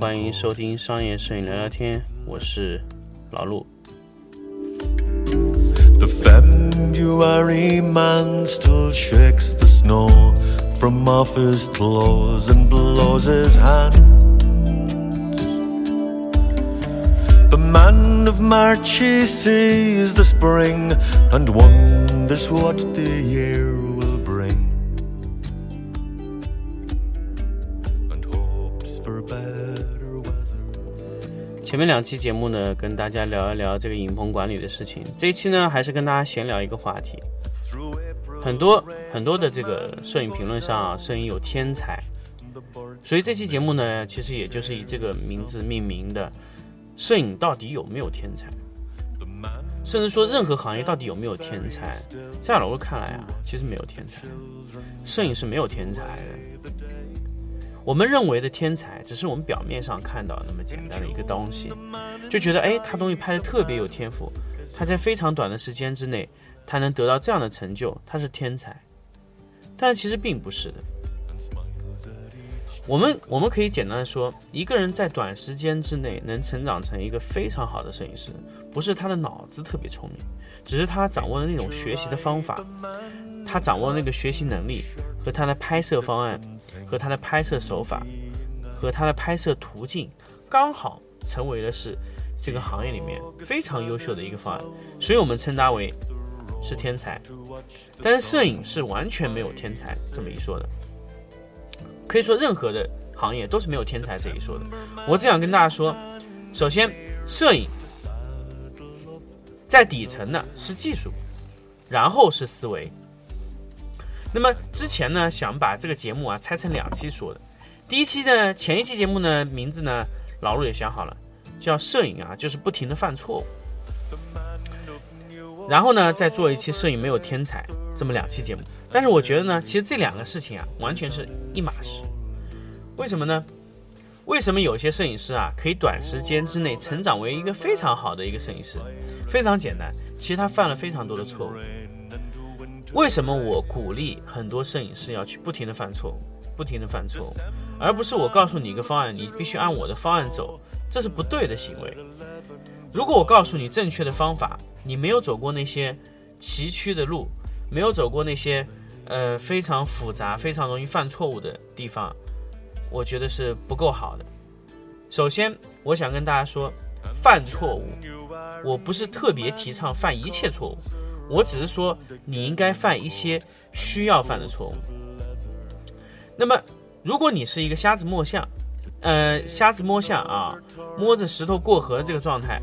欢迎收听商业摄影聊聊天，我是老陆。 The February man still shakes the snow from off his clothes and blows his hand. The man of March he sees the spring and wonders what the year 前面两期节目呢，跟大家聊一聊这个影棚管理的事情。这一期呢，还是跟大家闲聊一个话题。很多很多的这个摄影评论上啊，摄影有天才，所以这期节目呢，其实也就是以这个名字命名的。摄影到底有没有天才？甚至说任何行业到底有没有天才？在老陆看来啊，其实没有天才，摄影是没有天才的。我们认为的天才，只是我们表面上看到那么简单的一个东西，就觉得哎，他东西拍的特别有天赋，他在非常短的时间之内，他能得到这样的成就，他是天才。但其实并不是的。我们我们可以简单的说，一个人在短时间之内能成长成一个非常好的摄影师，不是他的脑子特别聪明，只是他掌握的那种学习的方法，他掌握的那个学习能力和他的拍摄方案，和他的拍摄手法，和他的拍摄途径，刚好成为了是这个行业里面非常优秀的一个方案，所以我们称他为是天才。但是摄影是完全没有天才这么一说的。可以说任何的行业都是没有天才这一说的。我只想跟大家说，首先，摄影在底层呢是技术，然后是思维。那么之前呢，想把这个节目啊拆成两期说的。第一期呢，前一期节目呢名字呢，老陆也想好了，叫“摄影啊就是不停的犯错误”。然后呢，再做一期“摄影没有天才”这么两期节目。但是我觉得呢，其实这两个事情啊，完全是一码事。为什么呢？为什么有些摄影师啊，可以短时间之内成长为一个非常好的一个摄影师？非常简单，其实他犯了非常多的错误。为什么我鼓励很多摄影师要去不停的犯错误，不停的犯错误，而不是我告诉你一个方案，你必须按我的方案走，这是不对的行为。如果我告诉你正确的方法，你没有走过那些崎岖的路，没有走过那些呃非常复杂、非常容易犯错误的地方，我觉得是不够好的。首先，我想跟大家说，犯错误，我不是特别提倡犯一切错误，我只是说你应该犯一些需要犯的错误。那么，如果你是一个瞎子摸象，呃，瞎子摸象啊，摸着石头过河这个状态，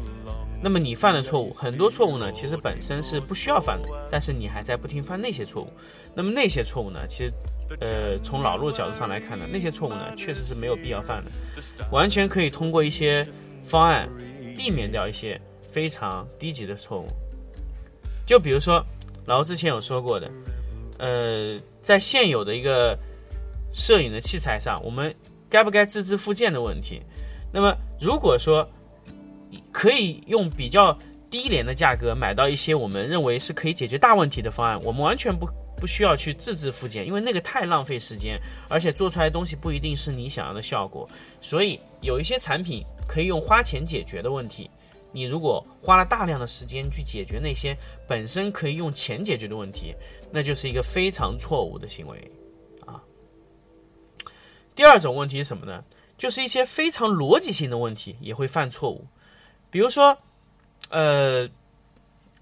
那么你犯的错误，很多错误呢，其实本身是不需要犯的，但是你还在不停犯那些错误。那么那些错误呢，其实，呃，从老路角度上来看呢，那些错误呢，确实是没有必要犯的，完全可以通过一些方案避免掉一些非常低级的错误。就比如说，老吴之前有说过的，呃，在现有的一个摄影的器材上，我们该不该自制附件的问题。那么，如果说可以用比较低廉的价格买到一些我们认为是可以解决大问题的方案，我们完全不不需要去自制附件，因为那个太浪费时间，而且做出来的东西不一定是你想要的效果。所以有一些产品可以用花钱解决的问题，你如果花了大量的时间去解决那些本身可以用钱解决的问题，那就是一个非常错误的行为啊。第二种问题是什么呢？就是一些非常逻辑性的问题也会犯错误，比如说，呃，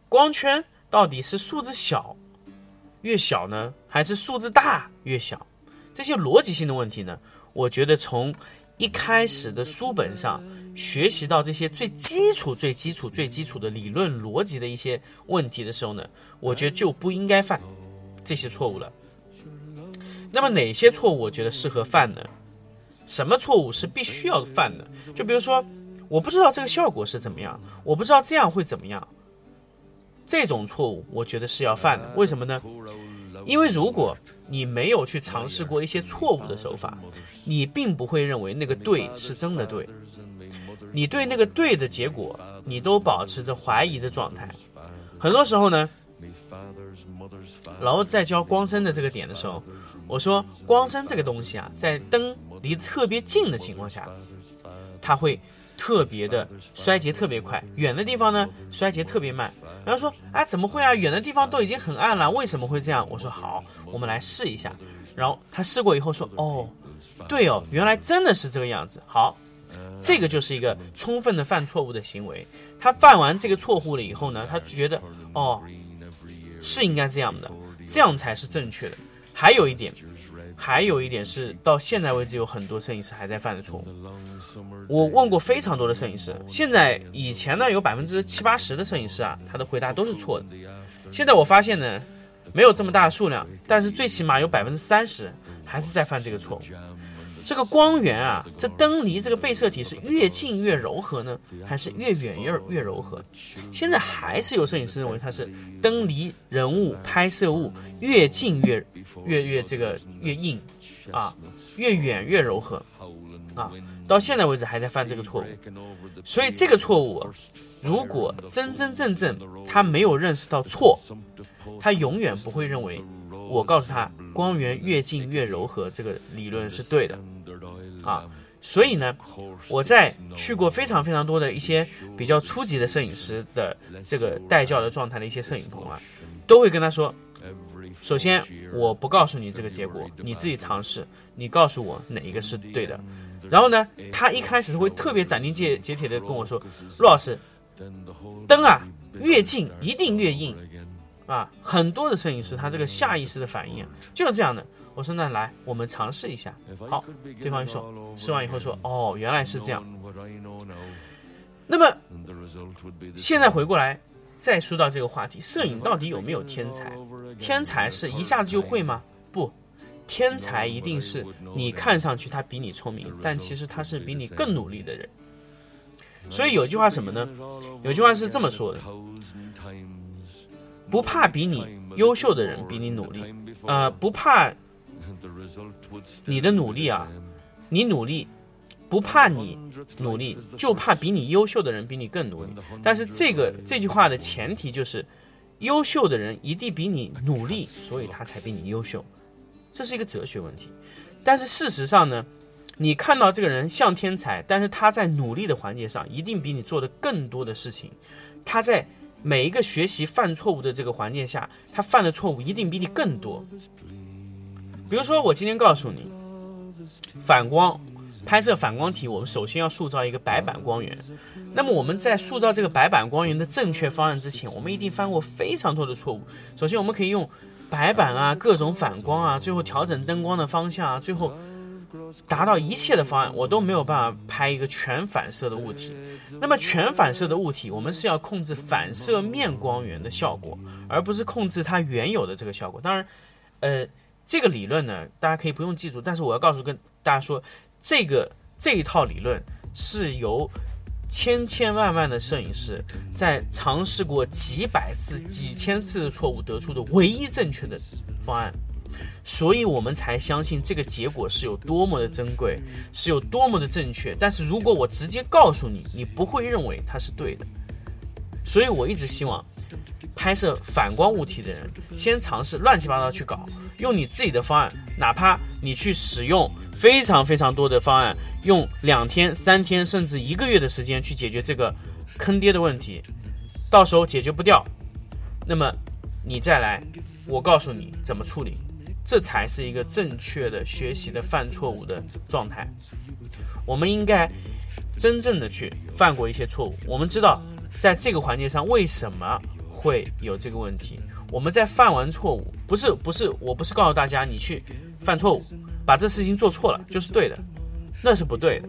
光圈到底是数字小越小呢，还是数字大越小？这些逻辑性的问题呢，我觉得从一开始的书本上学习到这些最基础、最基础、最基础的理论逻辑的一些问题的时候呢，我觉得就不应该犯这些错误了。那么哪些错误我觉得适合犯呢？什么错误是必须要犯的？就比如说，我不知道这个效果是怎么样，我不知道这样会怎么样，这种错误我觉得是要犯的。为什么呢？因为如果你没有去尝试过一些错误的手法，你并不会认为那个对是真的对。你对那个对的结果，你都保持着怀疑的状态。很多时候呢，然后在教光深的这个点的时候，我说光深这个东西啊，在灯离得特别近的情况下，它会特别的衰竭特别快，远的地方呢衰竭特别慢。然后说，哎，怎么会啊？远的地方都已经很暗了，为什么会这样？我说好，我们来试一下。然后他试过以后说，哦，对哦，原来真的是这个样子。好，这个就是一个充分的犯错误的行为。他犯完这个错误了以后呢，他觉得，哦，是应该这样的，这样才是正确的。还有一点。还有一点是，到现在为止有很多摄影师还在犯的错误。我问过非常多的摄影师，现在以前呢有百分之七八十的摄影师啊，他的回答都是错的。现在我发现呢，没有这么大的数量，但是最起码有百分之三十还是在犯这个错误。这个光源啊，这灯离这个被摄体是越近越柔和呢，还是越远越越柔和？现在还是有摄影师认为它是灯离人物拍摄物越近越越越这个越硬，啊，越远越柔和，啊，到现在为止还在犯这个错误。所以这个错误，如果真真正正他没有认识到错，他永远不会认为我告诉他光源越近越柔和这个理论是对的。啊，所以呢，我在去过非常非常多的一些比较初级的摄影师的这个带教的状态的一些摄影棚啊，都会跟他说，首先我不告诉你这个结果，你自己尝试，你告诉我哪一个是对的。然后呢，他一开始会特别斩钉截截铁的跟我说，陆老师，灯啊越近一定越硬，啊，很多的摄影师他这个下意识的反应啊就是这样的。我说那来，我们尝试一下。好，对方一说，试完以后说，哦，原来是这样。那么现在回过来，再说到这个话题，摄影到底有没有天才？天才是一下子就会吗？不，天才一定是你看上去他比你聪明，但其实他是比你更努力的人。所以有句话什么呢？有句话是这么说的：不怕比你优秀的人比你努力，呃，不怕。你的努力啊，你努力，不怕你努力，就怕比你优秀的人比你更努力。但是这个这句话的前提就是，优秀的人一定比你努力，所以他才比你优秀。这是一个哲学问题。但是事实上呢，你看到这个人像天才，但是他在努力的环节上一定比你做的更多的事情。他在每一个学习犯错误的这个环境下，他犯的错误一定比你更多。比如说，我今天告诉你，反光拍摄反光体，我们首先要塑造一个白板光源。那么我们在塑造这个白板光源的正确方案之前，我们一定犯过非常多的错误。首先，我们可以用白板啊，各种反光啊，最后调整灯光的方向啊，最后达到一切的方案，我都没有办法拍一个全反射的物体。那么全反射的物体，我们是要控制反射面光源的效果，而不是控制它原有的这个效果。当然，呃。这个理论呢，大家可以不用记住，但是我要告诉跟大家说，这个这一套理论是由千千万万的摄影师在尝试过几百次、几千次的错误得出的唯一正确的方案，所以我们才相信这个结果是有多么的珍贵，是有多么的正确。但是如果我直接告诉你，你不会认为它是对的，所以我一直希望。拍摄反光物体的人，先尝试乱七八糟去搞，用你自己的方案，哪怕你去使用非常非常多的方案，用两天、三天甚至一个月的时间去解决这个坑爹的问题，到时候解决不掉，那么你再来，我告诉你怎么处理，这才是一个正确的学习的犯错误的状态。我们应该真正的去犯过一些错误，我们知道在这个环节上为什么。会有这个问题。我们在犯完错误，不是不是，我不是告诉大家你去犯错误，把这事情做错了就是对的，那是不对的。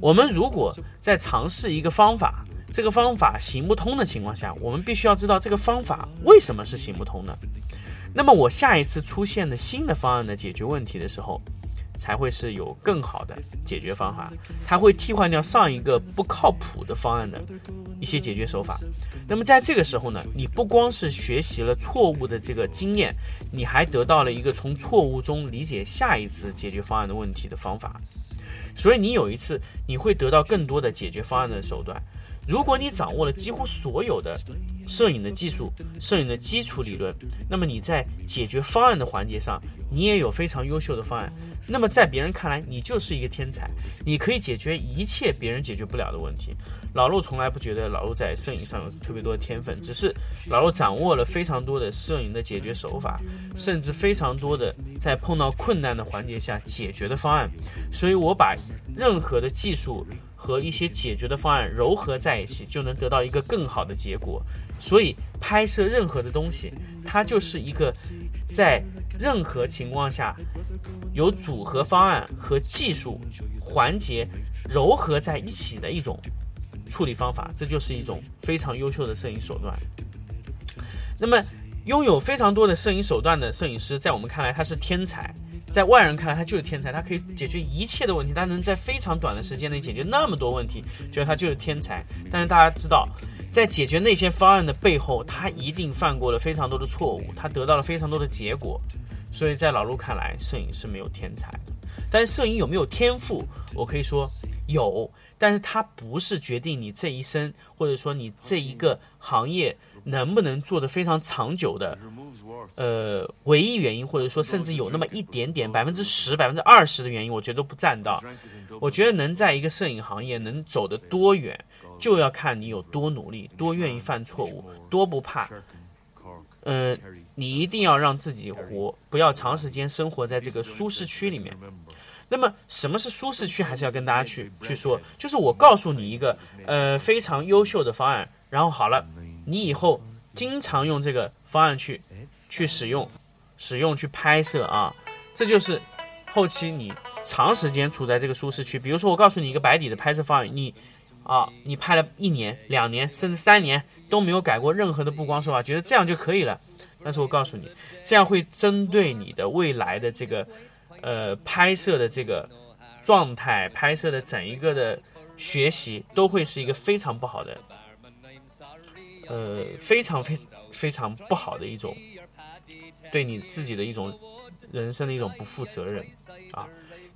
我们如果在尝试一个方法，这个方法行不通的情况下，我们必须要知道这个方法为什么是行不通的。那么我下一次出现的新的方案的解决问题的时候。才会是有更好的解决方法，它会替换掉上一个不靠谱的方案的一些解决手法。那么在这个时候呢，你不光是学习了错误的这个经验，你还得到了一个从错误中理解下一次解决方案的问题的方法。所以你有一次你会得到更多的解决方案的手段。如果你掌握了几乎所有的摄影的技术、摄影的基础理论，那么你在解决方案的环节上，你也有非常优秀的方案。那么在别人看来，你就是一个天才，你可以解决一切别人解决不了的问题。老陆从来不觉得老陆在摄影上有特别多的天分，只是老陆掌握了非常多的摄影的解决手法，甚至非常多的在碰到困难的环节下解决的方案。所以我把任何的技术和一些解决的方案糅合在一起，就能得到一个更好的结果。所以拍摄任何的东西，它就是一个在任何情况下。有组合方案和技术环节糅合在一起的一种处理方法，这就是一种非常优秀的摄影手段。那么，拥有非常多的摄影手段的摄影师，在我们看来他是天才，在外人看来他就是天才，他可以解决一切的问题，他能在非常短的时间内解决那么多问题，觉得他就是天才。但是大家知道，在解决那些方案的背后，他一定犯过了非常多的错误，他得到了非常多的结果。所以在老陆看来，摄影是没有天才的，但是摄影有没有天赋，我可以说有，但是它不是决定你这一生，或者说你这一个行业能不能做得非常长久的，呃，唯一原因，或者说甚至有那么一点点百分之十、百分之二十的原因，我觉得都不占到。我觉得能在一个摄影行业能走得多远，就要看你有多努力，多愿意犯错误，多不怕。呃，你一定要让自己活，不要长时间生活在这个舒适区里面。那么，什么是舒适区？还是要跟大家去去说，就是我告诉你一个呃非常优秀的方案，然后好了，你以后经常用这个方案去去使用，使用去拍摄啊，这就是后期你长时间处在这个舒适区。比如说，我告诉你一个白底的拍摄方案，你。啊，你拍了一年、两年，甚至三年都没有改过任何的布光手法，觉得这样就可以了。但是我告诉你，这样会针对你的未来的这个，呃，拍摄的这个状态、拍摄的整一个的学习，都会是一个非常不好的，呃，非常非非常不好的一种，对你自己的一种人生的一种不负责任啊。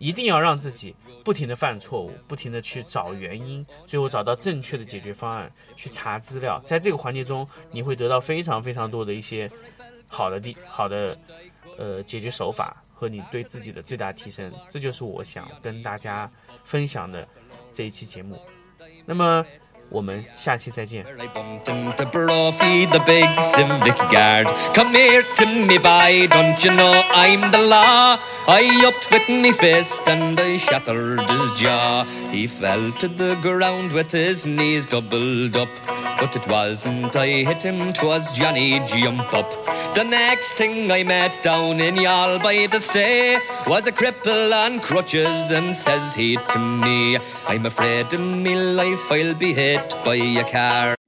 一定要让自己不停的犯错误，不停的去找原因，最后找到正确的解决方案，去查资料。在这个环节中，你会得到非常非常多的一些好的地好的呃解决手法和你对自己的最大提升。这就是我想跟大家分享的这一期节目。那么。我们下期再见。come here to me, by don't you know I'm the law? I upped with me fist and I shattered his jaw. He fell to the ground with his knees doubled up. But it wasn't I hit him, 'twas Johnny Jump Up. The next thing I met down in Yall by the sea was a cripple on crutches, and says he to me, I'm afraid in me life I'll be hit by a car.